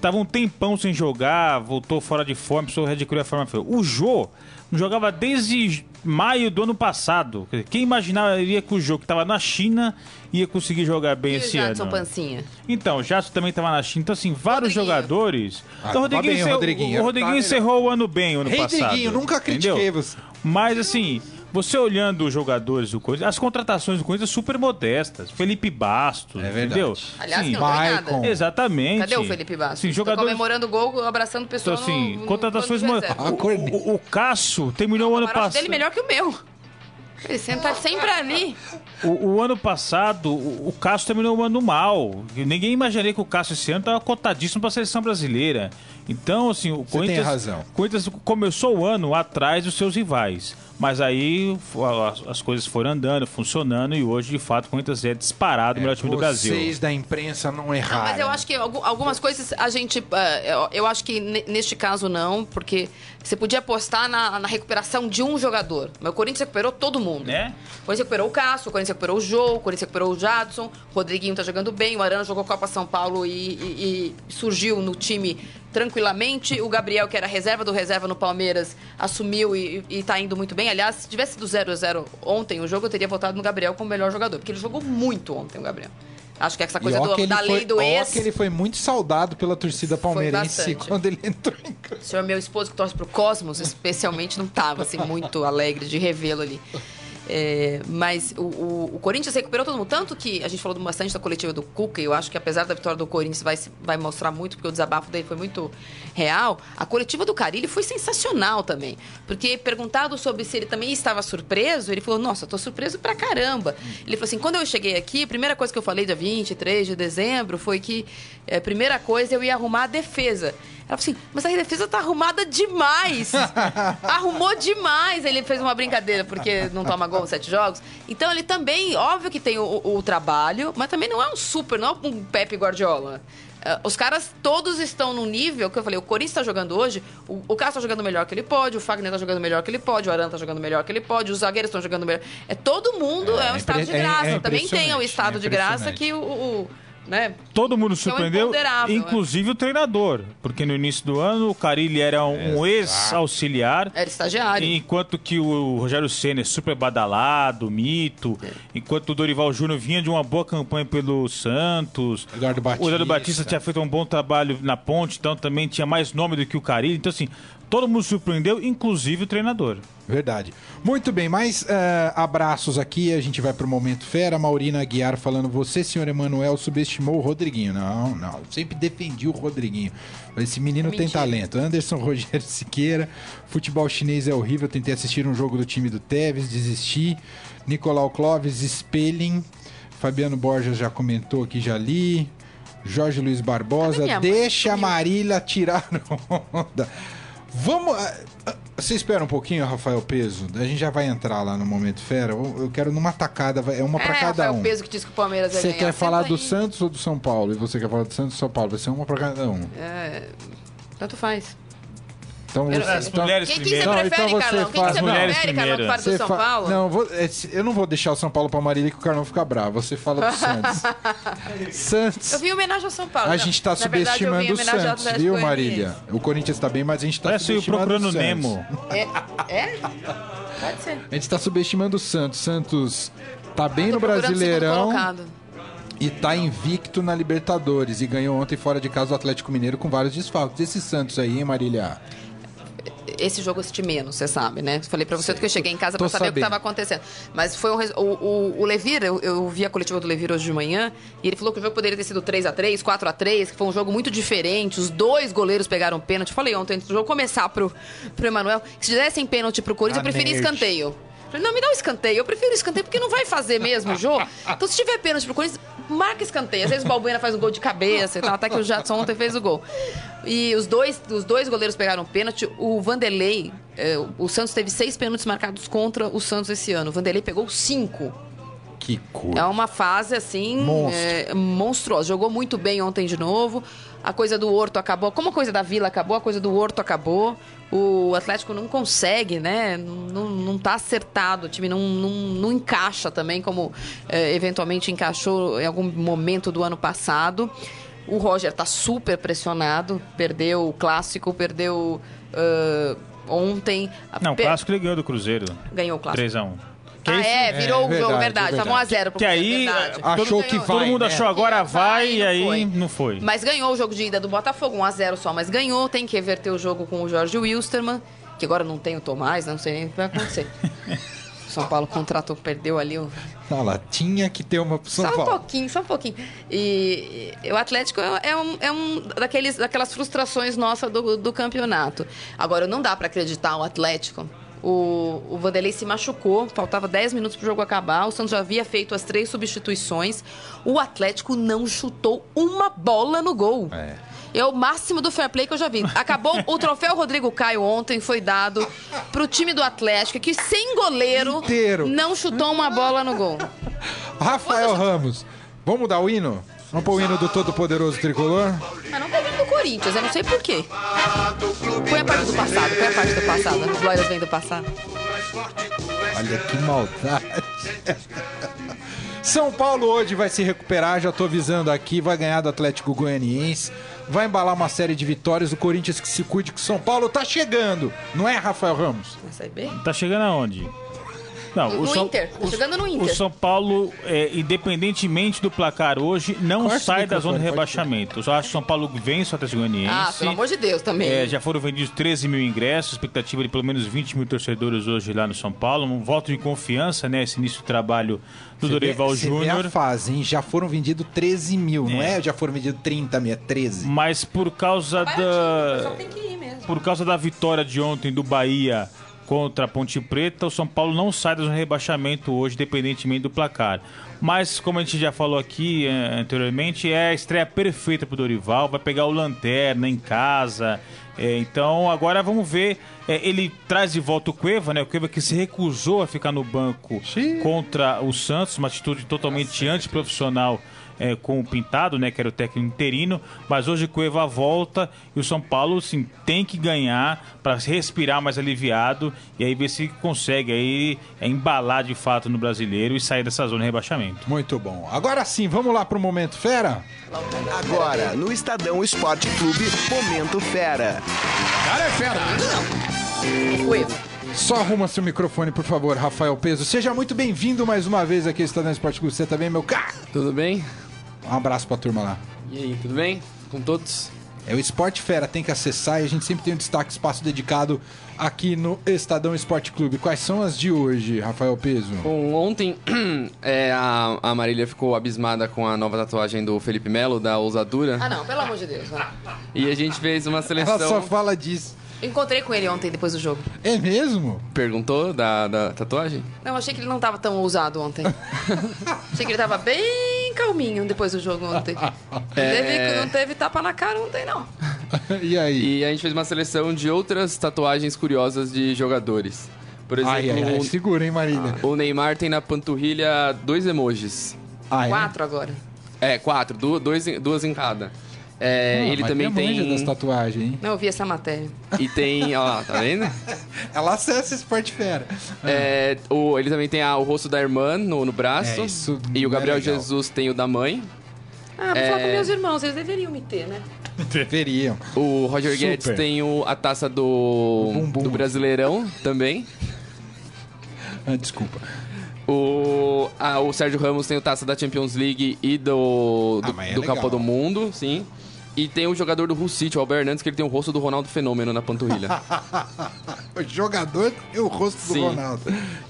Tava um tempão sem jogar, voltou fora de forma, precisou readquirir a forma feia. O Jô não jogava desde maio do ano passado. Quem imaginaria que o Jô, que tava na China, ia conseguir jogar bem E o esse Jadson ano? Pancinha? Então, o Jadson também tava na China. Então, assim, vários Rodriguinho. jogadores. Ah, então, o tava Rodriguinho, bem o encerrou- Rodriguinho. o Rodriguinho Tá encerrou o ano bem, o ano Rei passado. Diguinho, nunca critiquei entendeu? você. Mas assim, você olhando os jogadores do Corinthians, as contratações do Corinthians super modestas. Felipe Bastos, É entendeu? Aliás, Sim, não tem Maicon. nada. Exatamente. Cadê o Felipe Bastos? Sim, Tá jogadores... comemorando o gol, abraçando o pessoal Então, assim, no, no contratações... plano mo- de reserva. Ah, O, o, o Cássio terminou o O ano passado... dele melhor que o meu. Ele senta sempre ali. O, o ano passado, o, o Cássio terminou o ano mal. Ninguém imaginaria que o Cássio esse ano estava cotadíssimo para a seleção brasileira. Então, assim, o Você tem Corinthians, razão. o Corinthians começou o ano atrás dos seus rivais. Mas aí as, as coisas foram andando, funcionando e hoje, de fato, o Corinthians é disparado o melhor time do Brasil. Vocês da imprensa não Não, erraram. mas eu acho que algu- algumas coisas a gente. eh, eu- acho que ne- neste caso não, porque você podia apostar na, na recuperação de um jogador. Mas o Corinthians recuperou todo mundo. Né? O Corinthians recuperou o Cássio, o Corinthians recuperou o Jô, o Corinthians recuperou o Jadson, o Rodriguinho tá jogando bem, o Arana jogou Copa São Paulo e, e- e surgiu no time tranquilamente. O Gabriel, que era reserva do reserva no Palmeiras, assumiu e, e tá indo muito bem. Aliás, se tivesse do 0 a 0 ontem o jogo, eu teria votado no Gabriel como melhor jogador, porque ele jogou muito ontem, o Gabriel. Acho que essa coisa do- que da lei foi- do ex. que ele foi muito saudado pela torcida palmeirense quando ele entrou em campo. O senhor, meu esposo, que torce pro Cosmos, especialmente, não tava assim, muito alegre de revê-lo ali. É, mas o, o- o Corinthians recuperou todo mundo. Tanto que a gente falou bastante da coletiva do Cuca, e eu acho que apesar da vitória do Corinthians vai, vai mostrar muito, porque o desabafo dele foi muito real. A coletiva do Carilli foi sensacional também. Porque perguntado sobre se ele também estava surpreso, ele falou: Nossa, tô surpreso pra caramba. Ele falou assim: quando eu cheguei aqui, a primeira coisa que eu falei dia 23 de dezembro foi que é, a primeira coisa eu ia arrumar a defesa. Ela falou assim, mas a defesa tá arrumada demais. Arrumou demais. Ele fez uma brincadeira porque não toma gol em sete jogos. Então ele também, óbvio que tem o, o- trabalho, mas também não é um super, não é um Pepe Guardiola. Eh, Os caras todos estão num nível que eu falei, o Corinthians tá jogando hoje, o, o Cássio tá jogando melhor que ele pode, o Fagner tá jogando melhor que ele pode, o Aran tá jogando melhor que ele pode, os zagueiros estão jogando melhor. É todo mundo, é, É, um estado de impre- é- graça. é também tem o impressionante, estado é de graça impressionante. que o, o- né? Todo mundo é um surpreendeu, imponderável, inclusive o treinador. Porque no início do ano o Carilli era um, um ex-auxiliar. Era estagiário. Enquanto que o Rogério Senna é super badalado, mito. Enquanto o Dorival Júnior vinha de uma boa campanha pelo Santos. Eduardo O Eduardo Batista. Batista tinha feito um bom trabalho na ponte, então também tinha mais nome do que o Carilli. Então, assim, todo mundo surpreendeu, inclusive o treinador. Verdade. Muito bem, mais eh, abraços aqui. A gente vai pro Momento Fera. Maurina Aguiar falando: Você, senhor Emanuel, subestimou o Rodriguinho. Não, não. Sempre defendi o Rodriguinho. Esse menino tem Mentira. talento. Anderson Rogério Siqueira. Futebol chinês é horrível. Tentei assistir um jogo do time do Tevez, desisti. Nicolau Clóvis, Spelling. Fabiano Borges já comentou aqui, já li. Jorge Luiz Barbosa. Deixa a. Marília tirar onda. Vamos. ah, ah, Você espera um pouquinho, Rafael Peso? A gente já vai entrar lá no Momento Fera. Eu quero numa tacada, é uma pra é, cada Rafael um. Peso que disse que o Palmeiras ia Você quer falar Senta do. Santos ou do São Paulo? E você quer falar do Santos ou São Paulo? Vai ser uma pra cada um. É, tanto faz. Então, você, as então, mulheres Quem que você primeiro. prefere, então você Carlão? Quem que você Mulheres prefere, Carlão, que primeiro. fala do São fa- Paulo? Não, vou- é, eu não vou deixar o São Paulo pra Marília que o Carlão fica bravo. Você fala do Santos. Santos. Eu vi em homenagem ao São Paulo. A Não, gente tá verdade, eu subestimando vim o Santos, viu. Marília? O Corinthians tá bem, mas a gente tá Parece o subestimando o Procurando Santos. Nemo. É? É? Pode ser. A gente tá subestimando o Santos. Santos tá bem Tô no o Brasileirão e tá invicto na Libertadores. E ganhou ontem fora de casa o Atlético Mineiro com vários desfalques. Esse Santos aí, hein, Marília? Esse jogo eu assisti menos, você sabe, né? Falei pra você que eu cheguei em casa pra saber o que sabendo. tava acontecendo. Mas foi um o, o, o Levir, eu, eu vi a coletiva do Levir hoje de manhã, e ele falou que o jogo poderia ter sido 3x3, 4x3, que foi um jogo muito diferente. Os dois goleiros pegaram pênalti. Falei ontem, antes do jogo começar pro, pro Emanuel, que se dessem pênalti pro Corinthians, Ah, eu preferia escanteio. Falei, não, me dá um escanteio. Eu prefiro escanteio porque não vai fazer mesmo o jogo. Então, se tiver pênalti pro Corinthians, marca escanteio. Às vezes o Balbuena faz um gol de cabeça e tal, até que o Jadson ontem fez o gol. E os dois, os dois goleiros pegaram pênalti. O Vanderlei, eh, o Santos teve seis pênaltis marcados contra o Santos esse ano. O Vanderlei pegou cinco. Que coisa. É uma fase, assim, é, monstruosa. Jogou muito bem ontem de novo. A coisa do Horto acabou. Como a coisa da Vila acabou, a coisa do Horto acabou. O Atlético não consegue, né? Não, não tá acertado. O time não, não, não encaixa também, como é, eventualmente encaixou em algum momento do ano passado. O Roger tá super pressionado. Perdeu o clássico, perdeu ah, ontem. Não, o clássico ele ganhou do Cruzeiro. Ganhou o clássico. 3x1. Que Ah, é, virou É, o jogo, verdade, verdade. Tava verdade. 1x0 pro Que Cruzeiro, aí verdade. Achou Todo que mundo vai, Todo mundo né? achou agora vai e não aí foi. não foi. Mas ganhou o jogo de ida do Botafogo, 1x0 só, mas ganhou. Tem que reverter o jogo com o Jorge Wilstermann, que agora não tem o Tomás, não sei nem o que vai acontecer. São Paulo contratou, perdeu ali o. Olha lá, tinha que ter uma pro São Só um Paulo. pouquinho, só um pouquinho. E, e o Atlético é, é um, é um daqueles, daquelas frustrações nossas do, do campeonato. Agora, não dá pra acreditar o Atlético. O, o Vanderlei se machucou, faltava 10 minutos pro jogo acabar. O Santos já havia feito as três substituições. O Atlético não chutou uma bola no gol. É. É o máximo do fair play que eu já vi. Acabou o troféu Rodrigo Caio ontem, foi dado pro time do Atlético, que sem goleiro Inteiro. não chutou uma bola no gol. Rafael Ramos. Vamos mudar o hino? Vamos pôr o hino do Todo-Poderoso Tricolor? Mas não teve do Corinthians, eu não sei por quê. Põe a parte do passado, põe a parte do passado. As glórias vêm do passado. Olha que maldade. São Paulo hoje vai se recuperar, já tô avisando aqui, vai ganhar do Atlético Goianiense, vai embalar uma série de vitórias, o Corinthians que se cuide que o São Paulo tá chegando, não é, Rafael Ramos? Vai sair bem? Tá chegando aonde? Não, No Inter, tá chegando no Inter. O São Paulo, é, independentemente do placar hoje, não Corta o sai da zona de rebaixamento. Eu só acho que o São Paulo vence o Atlético Goianiense. Ah, pelo amor de Deus também. É, já foram vendidos 13 mil ingressos, expectativa de pelo menos 20 mil torcedores hoje lá no São Paulo. Um voto de confiança, né? Esse início do trabalho do Dorival Júnior. hein? Já foram vendidos 13 mil, não É. é? Já foram vendidos 30 mil, é 13. Mas por causa Baratinho, o pessoal da. tem que ir mesmo. Por causa da vitória de ontem do Bahia contra a Ponte Preta, o São Paulo não sai do rebaixamento hoje, independentemente do placar. Mas, como a gente já falou aqui eh, anteriormente, é a estreia perfeita pro Dorival, vai pegar o Lanterna em casa. eh, então, agora vamos ver. eh, ele traz de volta o Cueva, né? O Cueva que se recusou a ficar no banco Xiii. contra o Santos, uma atitude totalmente antiprofissional é, com o Pintado, né, que era o técnico interino, mas hoje o Cueva volta e o São Paulo sim, tem que ganhar para respirar mais aliviado e aí ver se consegue aí é, embalar de fato no brasileiro e sair dessa zona de rebaixamento. Muito bom. Agora sim, vamos lá pro Momento Fera? Agora, no Estadão Esporte Clube, Momento Fera. Cueva. Só arruma seu microfone, por favor, Rafael Peso. Seja muito bem-vindo mais uma vez aqui ao Estadão Esporte Clube. Você tá bem, meu cara? Tudo bem? Um abraço pra turma lá. E aí, tudo bem? Com todos? É o Esporte Fera, tem que acessar e a gente sempre tem um destaque, espaço dedicado aqui no Estadão Esporte Clube. Quais são as de hoje, Rafael Peso? Bom, ontem é, a, a Marília ficou abismada com a nova tatuagem do Felipe Melo, da Ousadura. Ah, não, pelo amor de Deus. E a gente fez uma Ela seleção. só fala disso. Eu encontrei com ele ontem, depois do jogo. É mesmo? Perguntou da, da tatuagem? Não, achei que ele não tava tão ousado ontem. achei que ele tava bem calminho depois do jogo ontem. Não, teve, não teve tapa na cara ontem, não. e aí? E a gente fez uma seleção de outras tatuagens curiosas de jogadores. Por exemplo, Ai, ai, ai. Segura, hein, Marília? o Neymar tem na panturrilha dois emojis. Ah, é? Quatro agora. É, quatro, du- dois, duas em cada. É, Ah, ele também manja tem. das tatuagens, hein? Não, eu vi essa matéria. E tem. Ó, lá, tá vendo? Ela acessa Esporte Fera. É, o, ele também tem a- o rosto da irmã no, no braço. É, isso e o é Gabriel legal. Jesus tem o da mãe. Ah, vou É. falar com meus irmãos, eles deveriam me ter, né? Deveriam. O Roger Super. Guedes tem o- a taça do, bumbum. do Brasileirão também. Ah, desculpa. O, a- o Sérgio Ramos tem o taça da Champions League e do, Ah, do, mas é do. Copa do Mundo, sim. E tem o jogador do Hull City, o Albert Hernandes, que ele tem o rosto do Ronaldo Fenômeno na panturrilha. O jogador e o rosto do Sim. Ronaldo.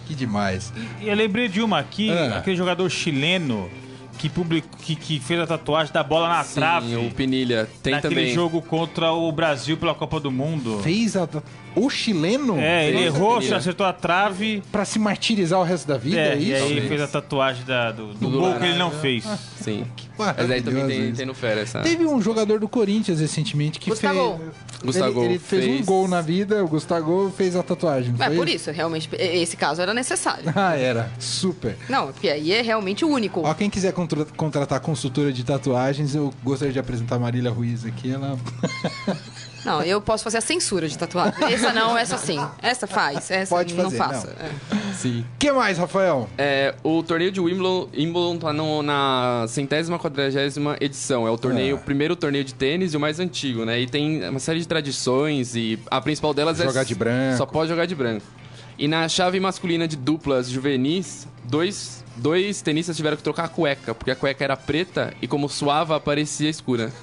Que demais. E eu lembrei de uma aqui, Ah. aquele jogador chileno que, publicou, que, que fez a tatuagem da bola na Sim, trave. o Pinilha. Tem naquele também. jogo contra o Brasil pela Copa do Mundo. Fez a... o chileno É, ele errou, acertou a trave. pra se martirizar o resto da vida, é, É, e isso? aí fez a tatuagem da- do, do Do gol Laranja. que ele não fez. Sim. Mas aí também tem, tem no Fera essa. Teve um jogador do Corinthians recentemente que Gustavo. fez. Gustavo ele, ele fez, um fez- gol na vida, o Gustavo fez a tatuagem. É por isso, realmente, esse caso era necessário. Ah, era. Super. Não, porque aí é realmente o único. Ó, quem quiser contra- contratar consultora de tatuagens, eu gostaria de apresentar a Marília Ruiz aqui. Ela. Não, eu posso fazer a censura de tatuagem. Essa não, essa sim. Essa faz, essa Pode não fazer, faça. não. É. Sim. que mais, Rafael? É, o torneio de Wimbledon, Wimbledon tá no- na centésima quadragésima edição. É o torneio, Ah. o primeiro torneio de tênis e o mais antigo, né? E tem uma série de tradições e a principal delas é... Jogar de branco. Só pode jogar de branco. E na chave masculina de duplas juvenis, dois, dois tenistas tiveram que trocar a cueca, porque a cueca era preta e como suava, parecia escura.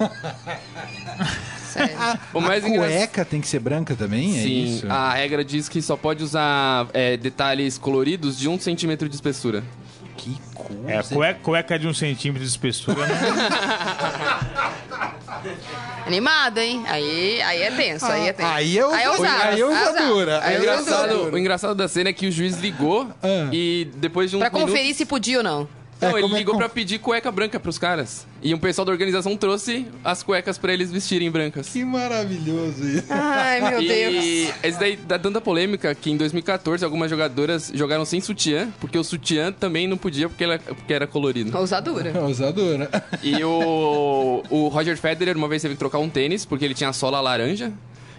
Sério. O mais a engra- cueca tem que ser branca também? é Sim, isso? a regra diz que só pode usar é, detalhes coloridos de um centímetro de espessura. Que coisa. É, cueca, cueca de um centímetro de espessura, né? Animada, hein? Aí, aí é tenso, aí é tenso. Aí é o- ousado, aí é ousadura, Aí aí é é ousadura. ousadura. O engraçado da cena é que o juiz ligou Ah. e depois de um Pra conferir se podia ou não. Não, É, ele é ligou que- pra pedir cueca branca pros caras. E um pessoal da organização trouxe as cuecas pra eles vestirem brancas. Que maravilhoso isso. Ai, meu e Deus. esse daí dá tanta polêmica que em 2014 algumas jogadoras jogaram sem sutiã, porque o sutiã também não podia porque, ela, porque era colorido. Ousadura. Ousadura. E o, o Roger Federer uma vez teve que trocar um tênis porque ele tinha a sola laranja.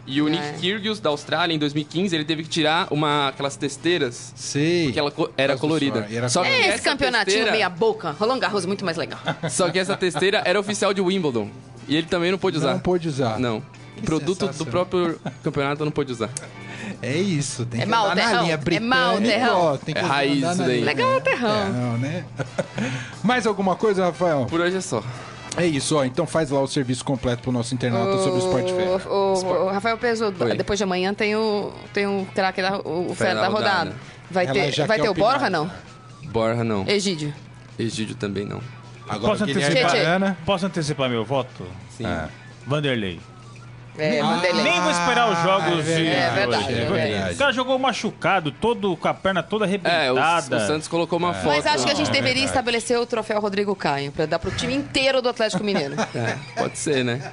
E o É. Nick Kyrgios da Austrália em 2015 ele teve que tirar uma aquelas testeiras Sei. porque ela co- era colorida. era Só que É esse campeonatinho testeira- meia boca. Roland Garros é muito mais legal. Só que essa testeira era oficial de Wimbledon. E ele também não pôde usar. Não pôde usar. Não. O produto do próprio campeonato não pôde usar. É isso, tem É que mal, andar na terrão. linha É mal, terrão. ó, tem que É raiz isso daí. Legal, terrão. Terrão, né? Mais alguma coisa, Rafael? Por hoje é só. É isso, ó. Então faz lá o serviço completo pro nosso internauta sobre o Sport Fair. O, o- o Rafael Peso, Oi. depois de amanhã tem o, tem o craque da, o, o Fera da da rodada. rodada. Vai Ela ter, vai ter o opinar. Borja, não? Borra não. Egídio. Egídio também não. Agora, Posso Guilherme antecipar. Baiana. posso antecipar meu voto? Sim. Ah. Vanderlei. É, Vanderlei. Nem vou esperar os jogos é de É verdade, é verdade. O cara jogou machucado, todo com a perna toda É, o, arrebentada. o Santos colocou uma foto. Mas acho que a gente é deveria estabelecer o troféu Rodrigo Caio, pra dar pro time inteiro do Atlético Mineiro. É, pode ser, né?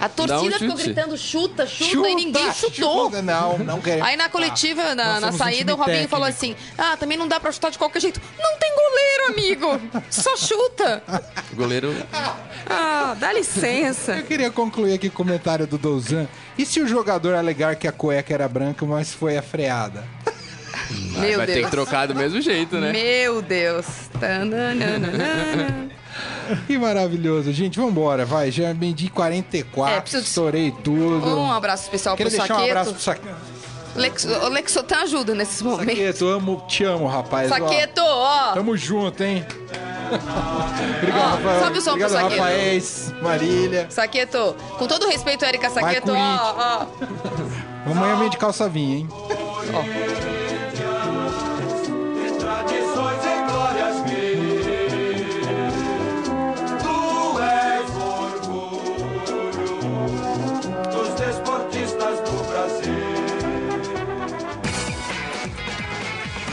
A torcida um ficou gritando chuta, chuta, e ninguém chutou. chuta. Não, não queremos. Aí na coletiva, na, na um saída, time o Robinho falou assim: Ah, também não dá pra chutar de qualquer jeito. Não tem goleiro, amigo! Só chuta! O goleiro. Ah, dá licença. Eu queria concluir aqui o comentário do Douzan. E se o jogador alegar que a cueca era branca, mas foi a freada? Meu vai ter que Deus. trocar do mesmo jeito, né? Meu Deus. Tananana. Que maravilhoso. Gente, vambora, vai. Já mendi 44, É, preciso estourei tudo. Um abraço especial Queria pro deixar um abraço pro Saqueto. Saqueto. Lex, o Lexotan ajuda nesses momentos. Saqueto, amo, te amo, rapaz. Ó, Saqueto, ó. Tamo junto, hein? Obrigado, Ó, Rafael. sobe o som pro Obrigado, Saqueto. Rafaéis, Marília. Saqueto, com todo respeito, Erika Saqueto, ó, ó. Amanhã vem de calça vinha, hein? tradições